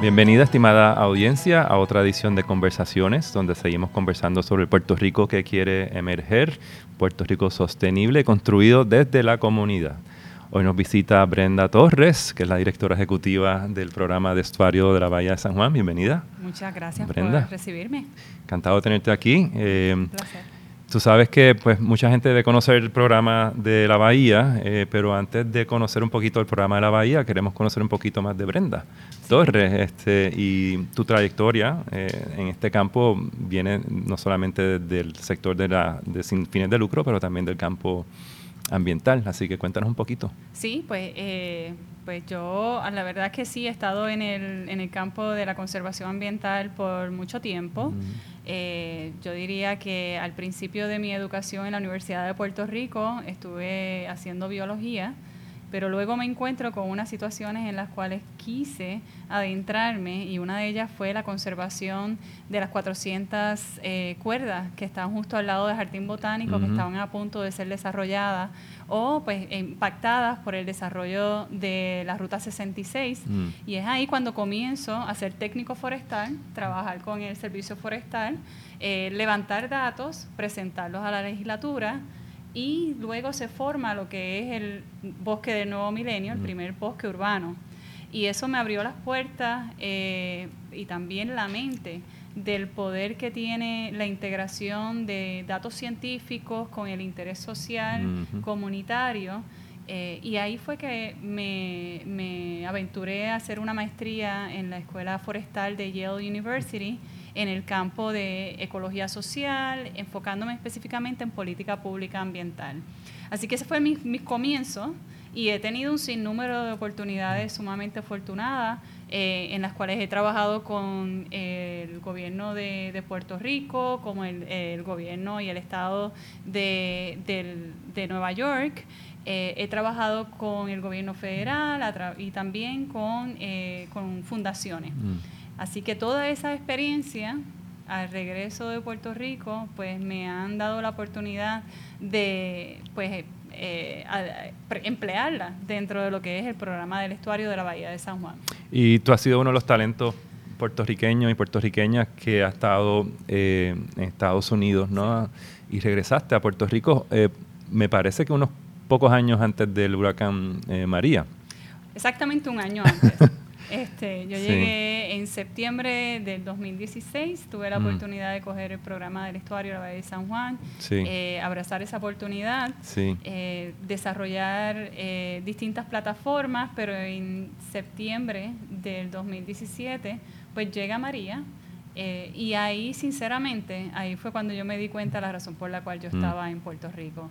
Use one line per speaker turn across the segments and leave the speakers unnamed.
Bienvenida, estimada audiencia, a otra edición de Conversaciones, donde seguimos conversando sobre el Puerto Rico que quiere emerger, Puerto Rico sostenible, construido desde la comunidad. Hoy nos visita Brenda Torres, que es la directora ejecutiva del programa de estuario de la Bahía de San Juan. Bienvenida.
Muchas gracias Brenda. por recibirme.
Encantado de tenerte aquí. Eh, Un placer. Tú sabes que pues mucha gente debe conocer el programa de la Bahía, eh, pero antes de conocer un poquito el programa de la Bahía, queremos conocer un poquito más de Brenda Torres este, y tu trayectoria eh, en este campo viene no solamente del sector de, la, de sin fines de lucro, pero también del campo ambiental. Así que cuéntanos un poquito.
Sí, pues, eh, pues yo la verdad que sí he estado en el, en el campo de la conservación ambiental por mucho tiempo. Eh, yo diría que al principio de mi educación en la Universidad de Puerto Rico estuve haciendo biología pero luego me encuentro con unas situaciones en las cuales quise adentrarme y una de ellas fue la conservación de las 400 eh, cuerdas que están justo al lado del jardín botánico, que estaban a punto de ser desarrolladas o pues impactadas por el desarrollo de la Ruta 66. Mm. Y es ahí cuando comienzo a ser técnico forestal, trabajar con el servicio forestal, eh, levantar datos, presentarlos a la legislatura, y luego se forma lo que es el bosque del nuevo milenio, el primer bosque urbano. Y eso me abrió las puertas eh, y también la mente del poder que tiene la integración de datos científicos con el interés social, comunitario. Eh, y ahí fue que me, me aventuré a hacer una maestría en la Escuela Forestal de Yale University en el campo de ecología social, enfocándome específicamente en política pública ambiental. Así que ese fue mi, mi comienzo y he tenido un sinnúmero de oportunidades sumamente afortunadas eh, en las cuales he trabajado con el gobierno de, Puerto Rico, como el, gobierno y el estado de, Nueva York. Eh, he trabajado con el gobierno federal y también con, eh, con fundaciones. Mm. Así que toda esa experiencia al regreso de Puerto Rico, pues me han dado la oportunidad de pues eh, emplearla dentro de lo que es el programa del estuario de la Bahía de San Juan.
Y tú has sido uno de los talentos puertorriqueños y puertorriqueñas que ha estado eh, en Estados Unidos, ¿no? Y regresaste a Puerto Rico, eh, me parece que unos pocos años antes del huracán María.
Exactamente un año antes. Este, yo llegué en septiembre del 2016, tuve la mm. oportunidad de coger el programa del estuario de la Bahía de San Juan, eh, abrazar esa oportunidad, eh, desarrollar eh, distintas plataformas, pero en septiembre del 2017, pues llega María. y ahí, sinceramente, ahí fue cuando yo me di cuenta de la razón por la cual yo mm. estaba en Puerto Rico.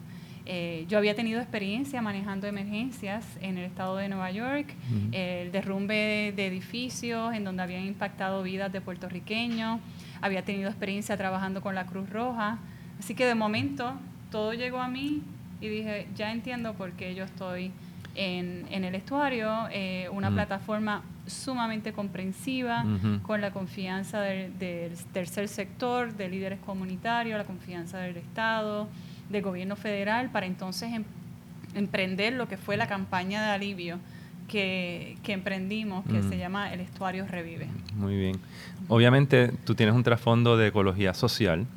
Eh, yo había tenido experiencia manejando emergencias en el estado de Nueva York, el derrumbe de, edificios en donde habían impactado vidas de puertorriqueños, había tenido experiencia trabajando con la Cruz Roja, así que de momento todo llegó a mí y dije, ya entiendo por qué yo estoy en, el estuario, eh, una plataforma sumamente comprensiva, con la confianza del, del tercer sector, de líderes comunitarios, la confianza del Estado, de gobierno federal para entonces em, emprender lo que fue la campaña de alivio que, emprendimos, que se llama El Estuario Revive.
Muy bien. Obviamente tú tienes un trasfondo de ecología social.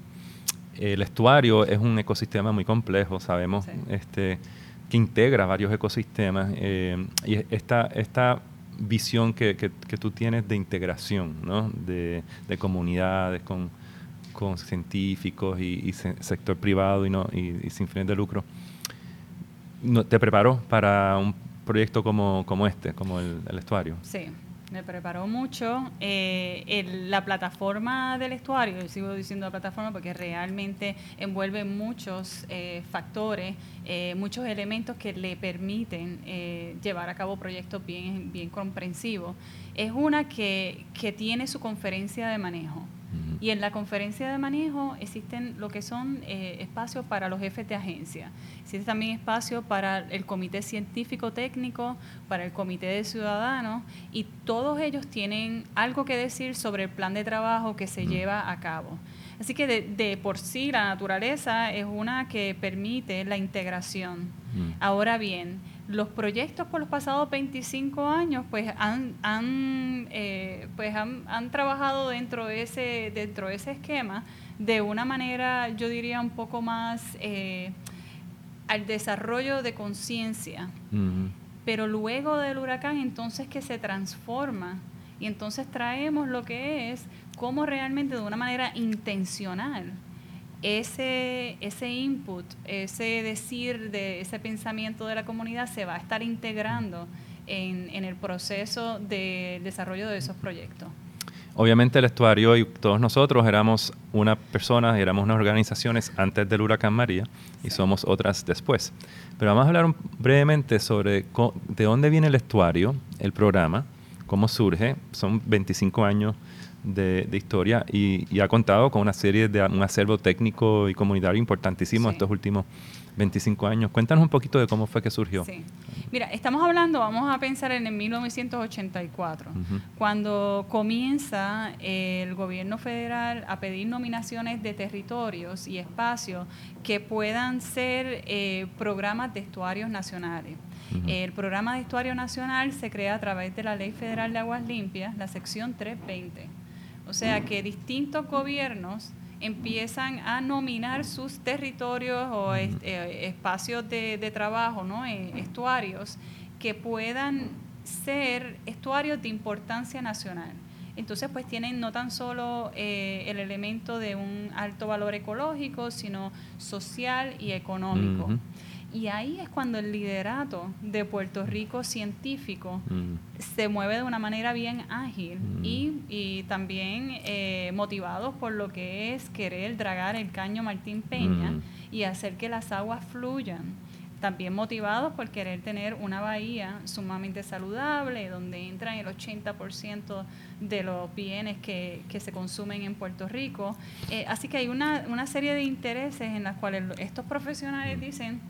El estuario es un ecosistema muy complejo, sabemos, este, que integra varios ecosistemas. Eh, y esta, esta visión que, que, tú tienes de integración ¿no? de, de comunidades con con científicos y, sector privado y, no, y, sin fines de lucro, no, ¿te preparó para un proyecto como, como este, como el, estuario?
Sí, me preparó mucho. Eh, la plataforma del estuario, yo sigo diciendo la plataforma porque realmente envuelve muchos eh, factores, eh, muchos elementos que le permiten llevar a cabo proyectos bien, bien comprensivos. Es una que, que tiene su conferencia de manejo. Y en la conferencia de manejo existen lo que son eh, espacios para los jefes de agencia. Existe también espacio para el comité científico técnico, para el comité de ciudadanos, y todos ellos tienen algo que decir sobre el plan de trabajo que se lleva a cabo. Así que de, por sí la naturaleza es una que permite la integración. Ahora bien, los proyectos por los pasados 25 años pues han, han eh, pues han, han, trabajado dentro de ese dentro de ese esquema de una manera yo diría un poco más eh, al desarrollo de conciencia. Pero luego del huracán entonces que se transforma. Y entonces traemos lo que es cómo realmente de una manera intencional ese, ese input, ese decir de ese pensamiento de la comunidad se va a estar integrando en, en el proceso de desarrollo de esos proyectos.
Obviamente el estuario y todos nosotros éramos una persona, éramos unas organizaciones antes del huracán María y somos otras después. Pero vamos a hablar brevemente sobre de dónde viene el estuario, el programa, cómo surge. Son 25 años de, historia y, ha contado con una serie de un acervo técnico y comunitario importantísimo estos últimos 25 años. Cuéntanos un poquito de cómo fue que surgió. Sí.
Mira, estamos hablando, vamos a pensar en el 1984, cuando comienza el gobierno federal a pedir nominaciones de territorios y espacios que puedan ser eh, programas de estuarios nacionales. El programa de estuario nacional se crea a través de la Ley Federal de Aguas Limpias, la sección 320. O sea que distintos gobiernos empiezan a nominar sus territorios o eh, espacios de, trabajo, ¿no? Eh, estuarios, que puedan ser estuarios de importancia nacional. Entonces, pues tienen no tan solo eh, el elemento de un alto valor ecológico, sino social y económico. Y ahí es cuando el liderato de Puerto Rico científico mm. se mueve de una manera bien ágil mm. y, también eh, motivados por lo que es querer dragar el caño Martín Peña mm. y hacer que las aguas fluyan. También motivados por querer tener una bahía sumamente saludable, donde entran el 80% de los bienes que, se consumen en Puerto Rico. Eh, así que hay una, una serie de intereses en las cuales estos profesionales dicen,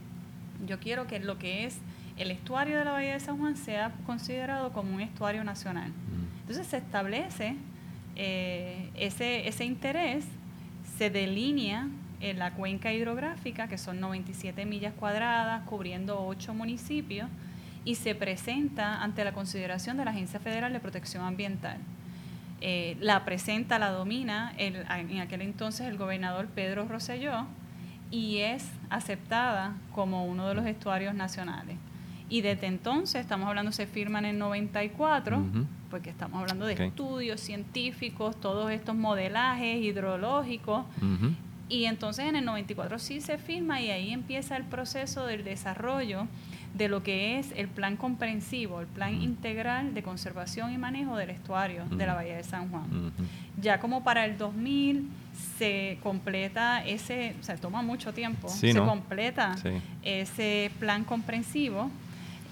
yo quiero que lo que es el estuario de la Bahía de San Juan sea considerado como un estuario nacional. Mm. Entonces se establece eh, ese, ese interés, se delinea en la cuenca hidrográfica, que son 97 millas cuadradas, cubriendo ocho municipios, y se presenta ante la consideración de la Agencia Federal de Protección Ambiental. Eh, la presenta, la domina en aquel entonces el gobernador Pedro Rosselló, y es aceptada como uno de los estuarios nacionales. Y desde entonces, estamos hablando, se firma en el 94, porque estamos hablando de estudios científicos, todos estos modelajes hidrológicos. Y entonces en el 94 sí se firma y ahí empieza el proceso del desarrollo de lo que es el plan comprensivo, el plan integral de conservación y manejo del estuario de la Bahía de San Juan. Ya como para el 2000 se completa ese, o sea, toma mucho tiempo, se completa ese plan comprensivo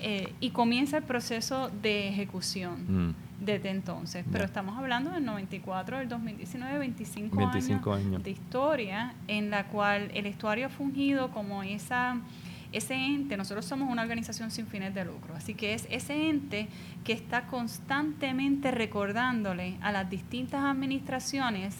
eh, y comienza el proceso de ejecución. Mm. Desde entonces, pero estamos hablando del 94, del 2019, 25, 25 años. de historia en la cual el estuario ha fungido como esa ese ente, nosotros somos una organización sin fines de lucro, así que es ese ente que está constantemente recordándole a las distintas administraciones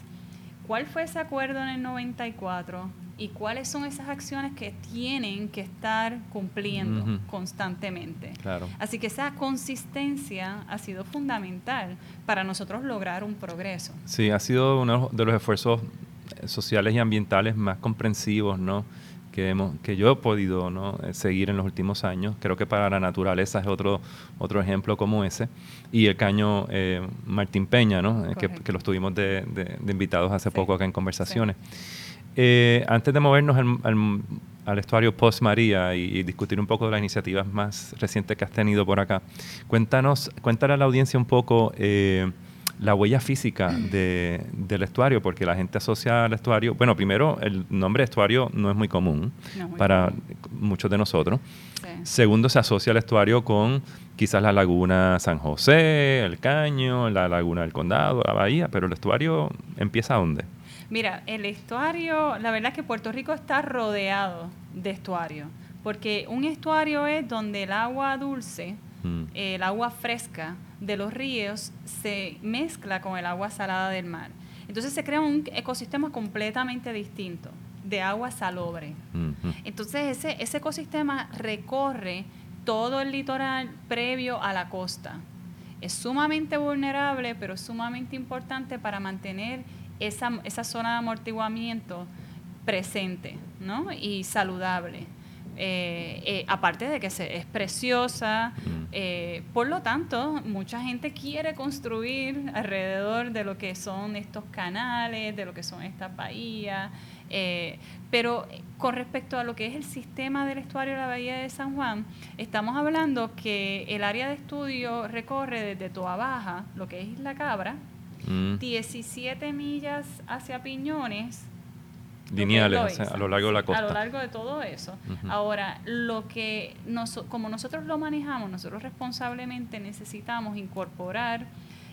cuál fue ese acuerdo en el 94 y cuáles son esas acciones que tienen que estar cumpliendo constantemente. Así que esa consistencia ha sido fundamental para nosotros lograr un progreso.
Sí, ha sido uno de los esfuerzos sociales y ambientales más comprensivos, ¿no? Que, hemos, que yo he podido ¿no? Eh, seguir en los últimos años. Creo que para la naturaleza es otro, otro ejemplo como ese. Y el caño eh, Martín Peña, ¿no? Eh, que, que, los tuvimos de, de, invitados hace poco acá en conversaciones. antes de movernos al, al, estuario post María y, discutir un poco de las iniciativas más recientes que has tenido por acá, cuéntanos, cuéntale a la audiencia un poco la huella física de, del estuario, porque la gente asocia al estuario, bueno, primero, el nombre estuario no es muy común para muchos de nosotros. Segundo, se asocia al estuario con quizás la laguna San José, el Caño, la laguna del Condado, la bahía, pero el estuario empieza dónde?
Mira, el estuario, la verdad es que Puerto Rico está rodeado de estuario, porque un estuario es donde el agua dulce, mm. el agua fresca, de los ríos se mezcla con el agua salada del mar. Entonces se crea un ecosistema completamente distinto, de agua salobre. Entonces ese, ese ecosistema recorre todo el litoral previo a la costa. Es sumamente vulnerable, pero sumamente importante para mantener esa, esa zona de amortiguamiento presente ¿no? y saludable. Eh, eh, aparte de que es preciosa, eh, por lo tanto, mucha gente quiere construir alrededor de lo que son estos canales, de lo que son estas bahías, pero con respecto a lo que es el sistema del estuario de la Bahía de San Juan, estamos hablando que el área de estudio recorre desde Toa Baja, lo que es La Cabra, 17 mm. millas hacia Piñones,
lineales a lo largo de la costa.
A lo largo de todo eso. Ahora, lo que como nosotros lo manejamos, nosotros responsablemente necesitamos incorporar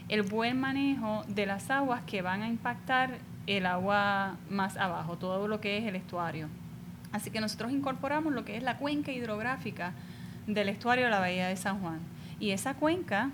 el buen manejo de las aguas que van a impactar el agua más abajo, todo lo que es el estuario. Así que nosotros incorporamos lo que es la cuenca hidrográfica del estuario de la Bahía de San Juan. Y esa cuenca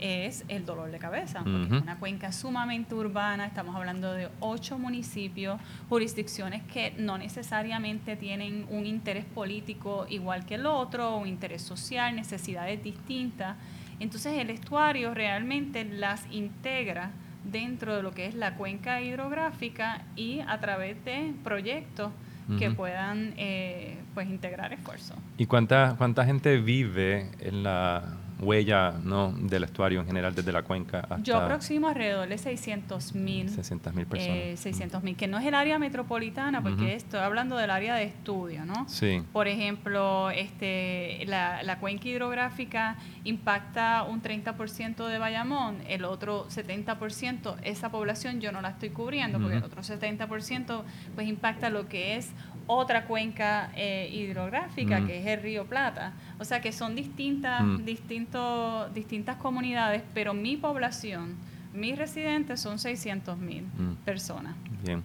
es el dolor de cabeza, porque es una cuenca sumamente urbana, estamos hablando de ocho municipios, jurisdicciones que no necesariamente tienen un interés político igual que el otro, un interés social, necesidades distintas. Entonces el estuario realmente las integra dentro de lo que es la cuenca hidrográfica y a través de proyectos que puedan eh, pues integrar esfuerzos.
¿Y cuánta, cuánta gente vive en la huella ¿no? del estuario en general desde la cuenca hasta...
Yo aproximo alrededor de 600 mil.
600 mil personas.
Eh, 600 mil, que no es el área metropolitana, porque estoy hablando del área de estudio, ¿no?
Sí.
Por ejemplo, este, la, la cuenca hidrográfica impacta un 30% de Bayamón, el otro 70%, esa población yo no la estoy cubriendo, porque el otro 70% pues impacta lo que es otra cuenca eh, hidrográfica, que es el río Plata. O sea que son distintas, distintos, distintas comunidades, pero mi población, mis residentes son 600 mil personas.
Bien.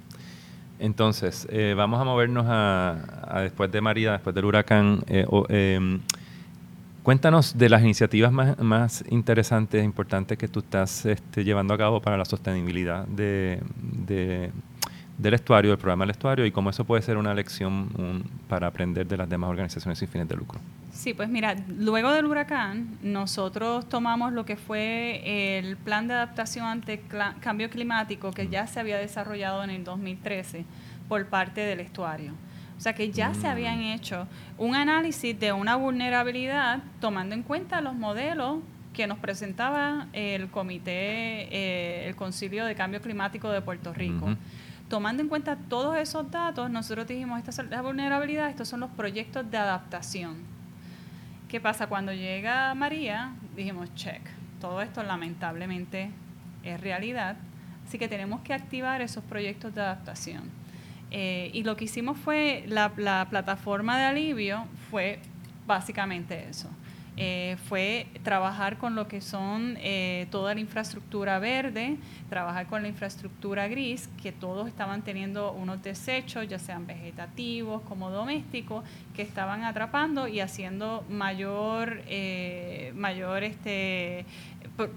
Entonces, eh, vamos a movernos a, después de María, después del huracán. Eh, em, cuéntanos de las iniciativas más, más interesantes e importantes que tú estás este, llevando a cabo para la sostenibilidad de, de del estuario, del programa del estuario y cómo eso puede ser una lección para aprender de las demás organizaciones sin fines de lucro.
Sí, pues mira, luego del huracán nosotros tomamos lo que fue el plan de adaptación ante cambio climático que ya se había desarrollado en el 2013 por parte del estuario. O sea que ya se habían mm. hecho un análisis de una vulnerabilidad tomando en cuenta los modelos que nos presentaba el comité, eh, el Concilio de Cambio Climático de Puerto Rico tomando en cuenta todos esos datos, nosotros dijimos, esta es la vulnerabilidad, estos son los proyectos de adaptación. ¿Qué pasa? Cuando llega María, dijimos, check, todo esto lamentablemente es realidad, así que tenemos que activar esos proyectos de adaptación. Eh, y lo que hicimos fue, la, la plataforma de alivio fue básicamente eso. Eh, fue trabajar con lo que son eh, toda la infraestructura verde, trabajar con la infraestructura gris, que todos estaban teniendo unos desechos, ya sean vegetativos como domésticos, que estaban atrapando y haciendo mayor, eh, mayor este,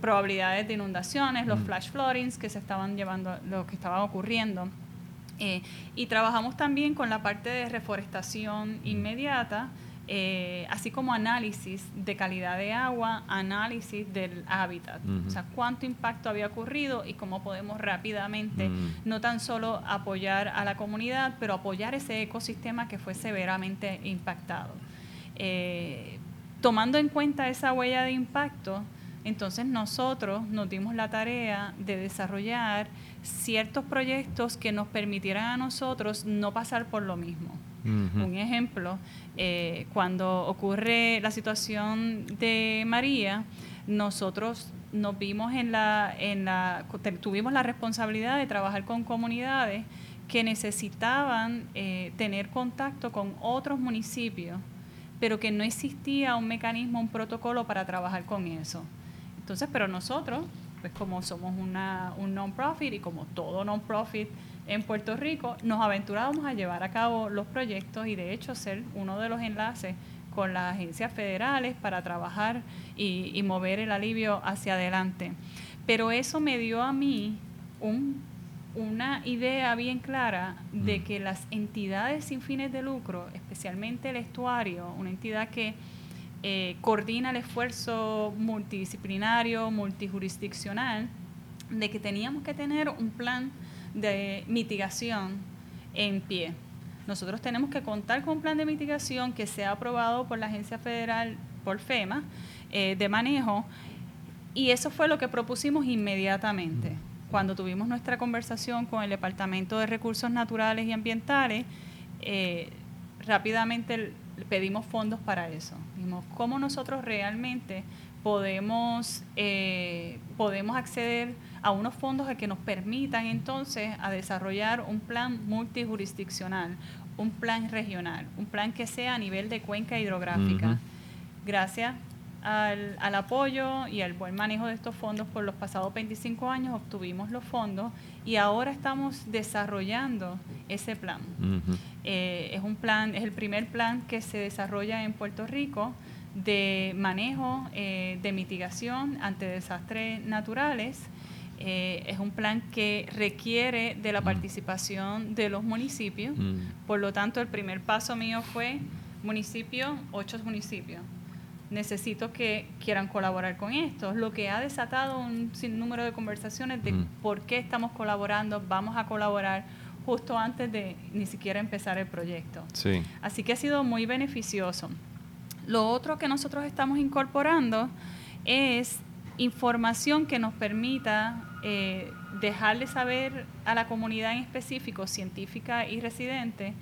probabilidades de inundaciones, los flash floodings que se estaban llevando, lo que estaban ocurriendo. y trabajamos también con la parte de reforestación inmediata, eh, así como análisis de calidad de agua, análisis del hábitat, o sea, cuánto impacto había ocurrido y cómo podemos rápidamente no tan solo apoyar a la comunidad, pero apoyar ese ecosistema que fue severamente impactado. Eh, tomando en cuenta esa huella de impacto, entonces nosotros nos dimos la tarea de desarrollar ciertos proyectos que nos permitieran a nosotros no pasar por lo mismo. Un ejemplo, eh, cuando ocurre la situación de María, nosotros nos vimos en la, en la, tuvimos la responsabilidad de trabajar con comunidades que necesitaban eh, tener contacto con otros municipios, pero que no existía un mecanismo, un protocolo para trabajar con eso. Entonces, pero nosotros, pues como somos una, un non-profit y como todo non-profit, en Puerto Rico, nos aventurábamos a llevar a cabo los proyectos y de hecho ser uno de los enlaces con las agencias federales para trabajar y, mover el alivio hacia adelante. Pero eso me dio a mí una idea bien clara de que las entidades sin fines de lucro, especialmente el estuario, una entidad que eh, coordina el esfuerzo multidisciplinario, multijurisdiccional, de que teníamos que tener un plan de mitigación en pie. Nosotros tenemos que contar con un plan de mitigación que sea aprobado por la Agencia Federal, por FEMA, eh, de manejo, y eso fue lo que propusimos inmediatamente. Cuando tuvimos nuestra conversación con el Departamento de Recursos Naturales y Ambientales, eh, rápidamente pedimos fondos para eso. Vimos cómo nosotros realmente podemos, eh, podemos acceder a unos fondos que nos permitan entonces a desarrollar un plan multijurisdiccional, un plan regional, un plan que sea a nivel de cuenca hidrográfica. Gracias al, al, apoyo y al buen manejo de estos fondos por los pasados 25 años obtuvimos los fondos y ahora estamos desarrollando ese plan. Eh, es un plan, es el primer plan que se desarrolla en Puerto Rico de manejo eh, de mitigación ante desastres naturales. Eh, es un plan que requiere de la participación de los municipios. Por lo tanto, el primer paso mío fue municipio, ocho municipios necesito que quieran colaborar con esto, lo que ha desatado un sinnúmero de conversaciones de por qué estamos colaborando, vamos a colaborar justo antes de ni siquiera empezar el proyecto. Sí. Así que ha sido muy beneficioso. Lo otro que nosotros estamos incorporando es información que nos permita eh, dejarle saber a la comunidad en específico, científica y residente,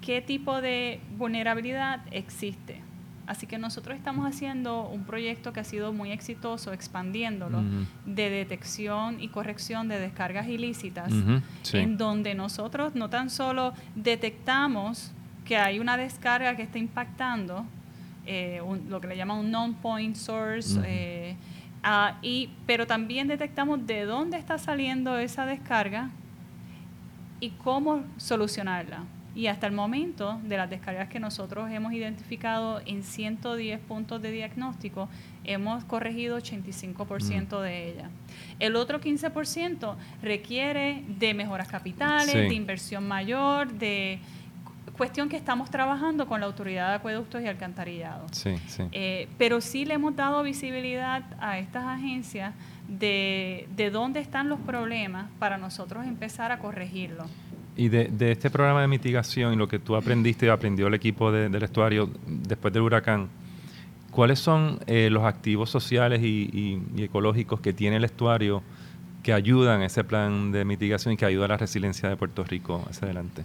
qué tipo de vulnerabilidad existe. Así que nosotros estamos haciendo un proyecto que ha sido muy exitoso, expandiéndolo, de detección y corrección de descargas ilícitas, en donde nosotros no tan solo detectamos que hay una descarga que está impactando, eh, lo que le llaman un non-point source, eh, ah, y, pero también detectamos de dónde está saliendo esa descarga y cómo solucionarla. Y hasta el momento, de las descargas que nosotros hemos identificado en 110 puntos de diagnóstico, hemos corregido 85% de ellas. El otro 15% requiere de mejoras capitales, de inversión mayor, de cuestión que estamos trabajando con la Autoridad de Acueductos y Alcantarillado. Eh, pero sí le hemos dado visibilidad a estas agencias de, de dónde están los problemas para nosotros empezar a corregirlos.
Y de, de, este programa de mitigación y lo que tú aprendiste y aprendió el equipo del estuario después del huracán, ¿cuáles son eh, los activos sociales y, ecológicos que tiene el estuario que ayudan a ese plan de mitigación y que ayuda a la resiliencia de Puerto Rico hacia adelante?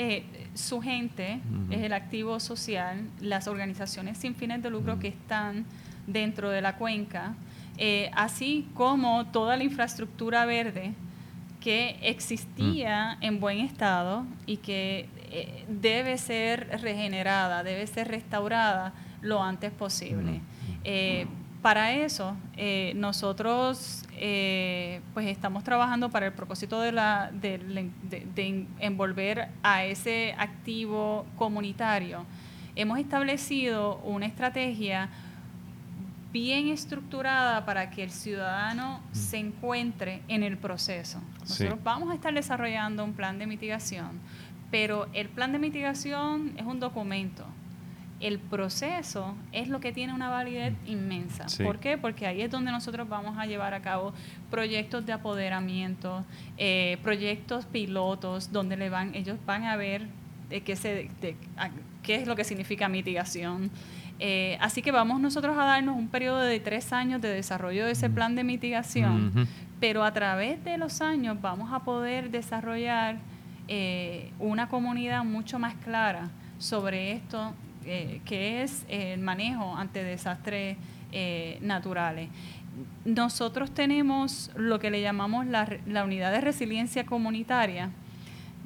Eh, su gente es el activo social, las organizaciones sin fines de lucro que están dentro de la cuenca, eh, así como toda la infraestructura verde que existía en buen estado y que eh, debe ser regenerada, debe ser restaurada lo antes posible. Para eso, eh, pues estamos trabajando para el propósito de, la, de, de, envolver a ese activo comunitario. Hemos establecido una estrategia bien estructurada para que el ciudadano se encuentre en el proceso. Nosotros vamos a estar desarrollando un plan de mitigación, pero el plan de mitigación es un documento. El proceso es lo que tiene una validez inmensa. ¿Por qué? Porque ahí es donde nosotros vamos a llevar a cabo proyectos de apoderamiento, eh, proyectos pilotos, donde le van, ellos van a ver de qué, se, qué es lo que significa mitigación. Eh, así que vamos nosotros a darnos un periodo de tres años de desarrollo de ese plan de mitigación, pero a través de los años vamos a poder desarrollar eh, una comunidad mucho más clara sobre esto, eh, que es el manejo ante desastres naturales. Nosotros tenemos lo que le llamamos la, la unidad de resiliencia comunitaria.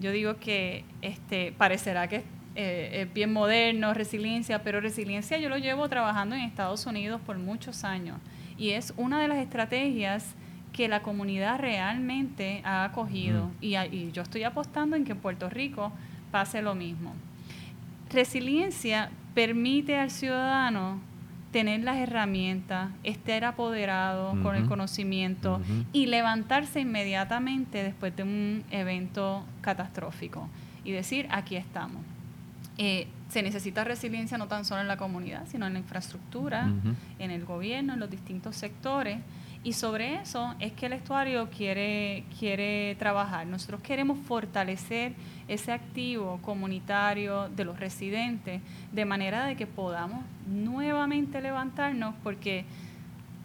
Yo digo que este, parecerá que eh, bien moderno, resiliencia, pero resiliencia yo lo llevo trabajando en Estados Unidos por muchos años y es una de las estrategias que la comunidad realmente ha acogido y, y, yo estoy apostando en que en Puerto Rico pase lo mismo. Resiliencia permite al ciudadano tener las herramientas, estar apoderado con el conocimiento y levantarse inmediatamente después de un evento catastrófico y decir, aquí estamos. Eh, se necesita resiliencia no tan solo en la comunidad, sino en la infraestructura, en el gobierno, en los distintos sectores. Y sobre eso es que el estuario quiere, quiere trabajar. Nosotros queremos fortalecer ese activo comunitario de los residentes de manera de que podamos nuevamente levantarnos porque,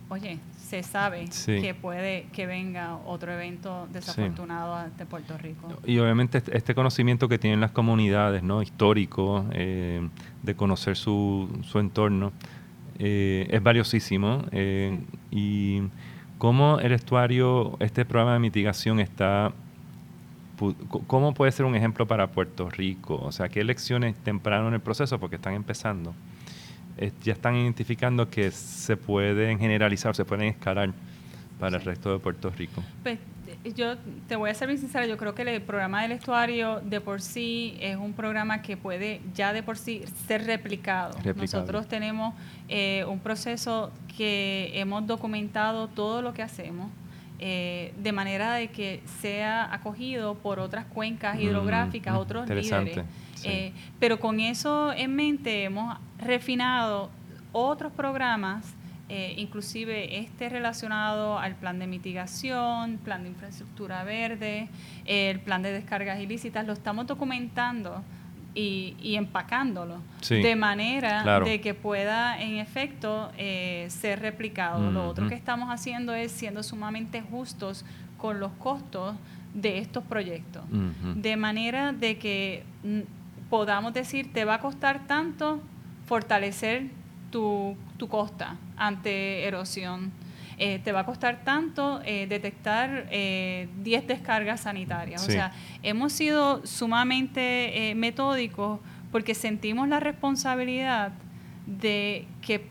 oye, se sabe que puede que venga otro evento desafortunado de Puerto Rico.
Y obviamente este, este conocimiento que tienen las comunidades, ¿no? histórico, eh, de conocer su, su entorno, eh, es valiosísimo. Eh, y cómo el estuario, este programa de mitigación está ¿Cómo puede ser un ejemplo para Puerto Rico? O sea, ¿qué lecciones temprano en el proceso, porque están empezando, ya están identificando que se pueden generalizar, se pueden escalar para el resto de Puerto Rico?
Pues yo te voy a ser bien sincera, yo creo que el programa del estuario de por sí es un programa que puede ya de por sí ser replicado. Nosotros tenemos eh, un proceso que hemos documentado todo lo que hacemos. Eh, de manera de que sea acogido por otras cuencas mm, hidrográficas, mm, otros líderes. Eh, pero con eso en mente hemos refinado otros programas, eh, inclusive este relacionado al plan de mitigación, plan de infraestructura verde, el plan de descargas ilícitas, lo estamos documentando y, empacándolo de manera de que pueda en efecto eh, ser replicado. Lo otro que estamos haciendo es siendo sumamente justos con los costos de estos proyectos, de manera de que mm, podamos decir, te va a costar tanto fortalecer tu, tu costa ante erosión. Eh, te va a costar tanto eh, detectar 10 eh, descargas sanitarias. O sea, hemos sido sumamente metódicos porque sentimos la responsabilidad de, que,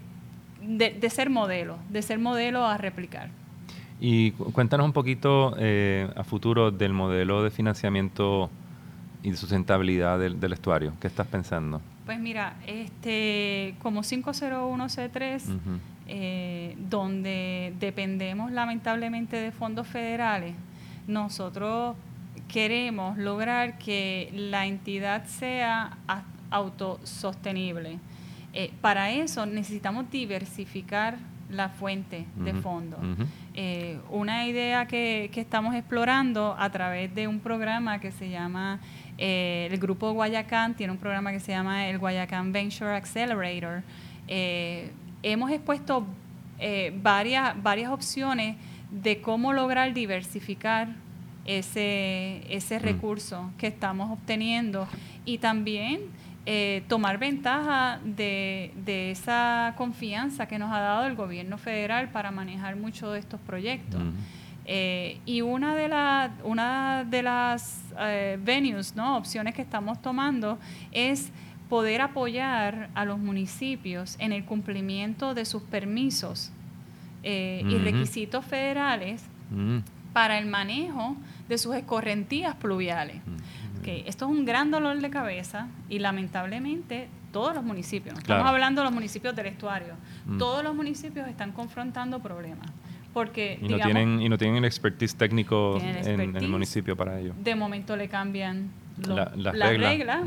de, de, ser modelo, de ser modelo a replicar.
Y cuéntanos un poquito a futuro del modelo de financiamiento y de sustentabilidad del, del estuario. ¿Qué estás pensando?
Pues mira, este, como 501C3, eh, donde dependemos lamentablemente de fondos federales, nosotros queremos lograr que la entidad sea autosostenible. Eh, para eso necesitamos diversificar la fuente de fondos. Eh, una idea que, que, estamos explorando a través de un programa que se llama eh, el grupo Guayacán tiene un programa que se llama el Guayacán Venture Accelerator. Eh, hemos expuesto varias, varias opciones de cómo lograr diversificar ese, ese mm. recurso que estamos obteniendo y también tomar ventaja de, de, esa confianza que nos ha dado el gobierno federal para manejar muchos de estos proyectos. Eh, y una de, la, una de las eh, venues, ¿no? opciones que estamos tomando es poder apoyar a los municipios en el cumplimiento de sus permisos eh, y requisitos federales para el manejo de sus escorrentías pluviales. Esto es un gran dolor de cabeza y lamentablemente todos los municipios, estamos hablando de los municipios del estuario, mm. todos los municipios están confrontando problemas porque
y no tienen y no tienen el expertise técnico en, el municipio para ello.
De momento le cambian las la reglas.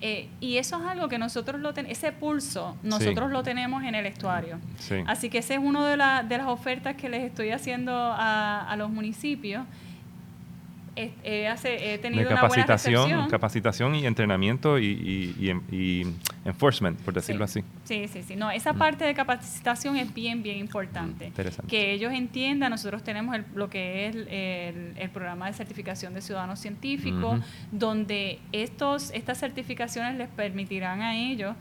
Eh, y eso es algo que nosotros lo tenemos, ese pulso, nosotros lo tenemos en el estuario. Así que esa es una de, de las ofertas que les estoy haciendo a, a los municipios he, tenido
de capacitación, capacitación y entrenamiento y, y, enforcement, por decirlo así.
Sí, sí, sí. No, esa mm. parte de capacitación es bien, bien importante. Mm, que ellos entiendan, nosotros tenemos lo que es el, programa de certificación de ciudadanos científicos, donde estos, estas certificaciones les permitirán a ellos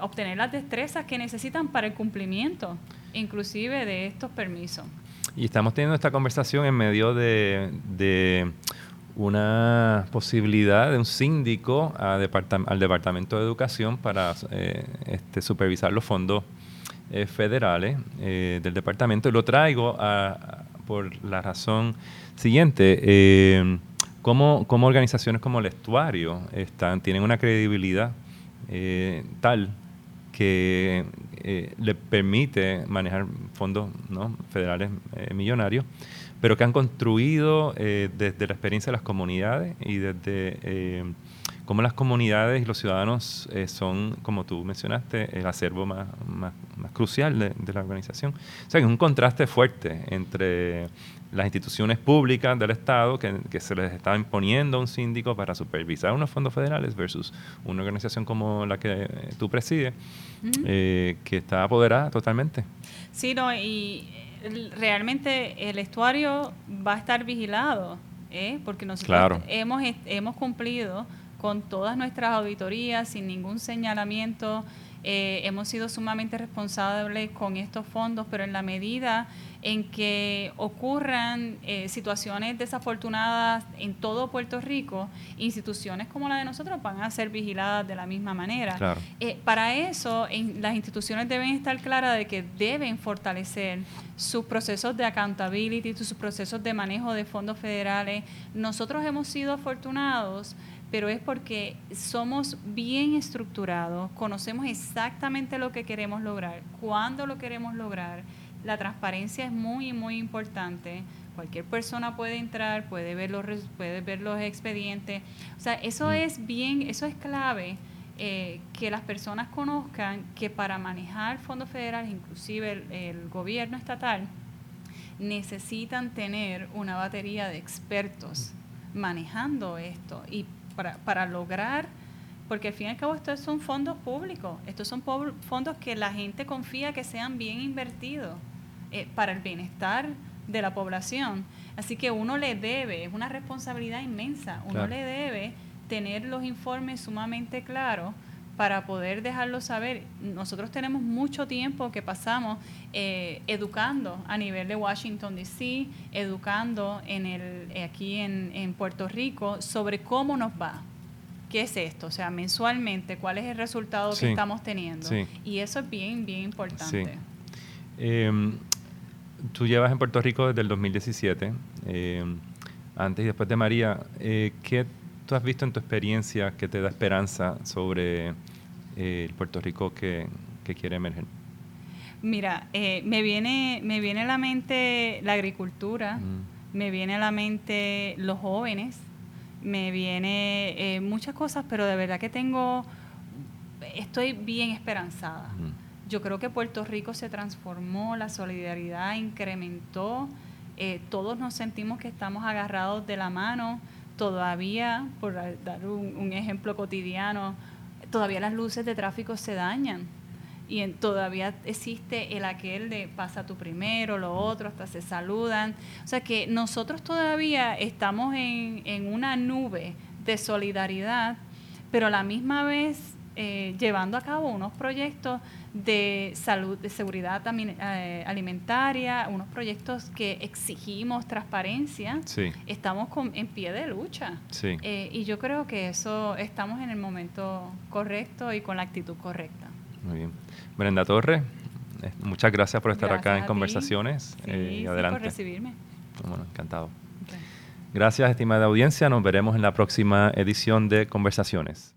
obtener las destrezas que necesitan para el cumplimiento, inclusive de estos permisos.
Y estamos teniendo esta conversación en medio de, una posibilidad de un síndico al Departamento de Educación para eh, este, supervisar los fondos eh, federales eh, del departamento. Y lo traigo por la razón siguiente. ¿cómo, ¿Cómo organizaciones como el Estuario están, tienen una credibilidad tal que eh, le permite manejar fondos federales eh, millonarios, pero que han construido eh, desde la experiencia de las comunidades y desde cómo las comunidades y los ciudadanos eh, son, como tú mencionaste, el acervo más, más, crucial de, de, la organización. O sea, que es un contraste fuerte entre las instituciones públicas del Estado que, se les está imponiendo a un síndico para supervisar unos fondos federales versus una organización como la que tú presides, eh, que está apoderada totalmente.
Sí, no, y realmente el estuario va a estar vigilado, ¿eh? porque nosotros hemos, hemos cumplido con todas nuestras auditorías sin ningún señalamiento. Eh, hemos sido sumamente responsables con estos fondos, pero en la medida en que ocurran eh, situaciones desafortunadas en todo Puerto Rico, instituciones como la de nosotros van a ser vigiladas de la misma manera. Eh, para eso, las instituciones deben estar claras de que deben fortalecer sus procesos de accountability, sus procesos de manejo de fondos federales. Nosotros hemos sido afortunados pero es porque somos bien estructurados, conocemos exactamente lo que queremos lograr, cuándo lo queremos lograr. La transparencia es muy, muy importante. Cualquier persona puede entrar, puede ver los, puede ver los expedientes. O sea, eso mm. es bien, eso es clave. Eh, que las personas conozcan que para manejar fondos federales, inclusive el, el gobierno estatal, necesitan tener una batería de expertos manejando esto y para, para lograr, porque al fin y al cabo estos son fondos públicos, estos son fondos que la gente confía que sean bien invertidos eh, para el bienestar de la población. Así que uno le debe, es una responsabilidad inmensa, uno le debe tener los informes sumamente claros para poder dejarlo saber. Nosotros tenemos mucho tiempo que pasamos eh, educando a nivel de Washington, D.C., educando en el, eh, aquí en, en, Puerto Rico sobre cómo nos va. ¿Qué es esto? O sea, mensualmente, ¿cuál es el resultado que estamos teniendo? Y eso es bien, bien importante.
Em, tú llevas en Puerto Rico desde el 2017, em, antes y después de María. Eh, ¿Qué tú has visto en tu experiencia que te da esperanza sobre eh, el Puerto Rico que, quiere emerger?
Mira, eh, me, viene, me viene a la mente la agricultura, mm. me viene a la mente los jóvenes, me viene eh, muchas cosas, pero de verdad que tengo, estoy bien esperanzada. Yo creo que Puerto Rico se transformó, la solidaridad incrementó, todos nos sentimos que estamos agarrados de la mano todavía, por dar un, ejemplo cotidiano, todavía las luces de tráfico se dañan y todavía existe el aquel de pasa tú primero, lo otro, hasta se saludan. O sea que nosotros todavía estamos en, en una nube de solidaridad, pero a la misma vez eh, llevando a cabo unos proyectos de salud, de seguridad también, eh, alimentaria, unos proyectos que exigimos transparencia. Estamos en pie de lucha. Eh, y yo creo que eso estamos en el momento correcto y con la actitud correcta.
Muy bien. Brenda Torres, muchas gracias por estar acá en Conversaciones.
y adelante. por recibirme.
Bueno, encantado. Gracias, estimada audiencia. Nos veremos en la próxima edición de Conversaciones.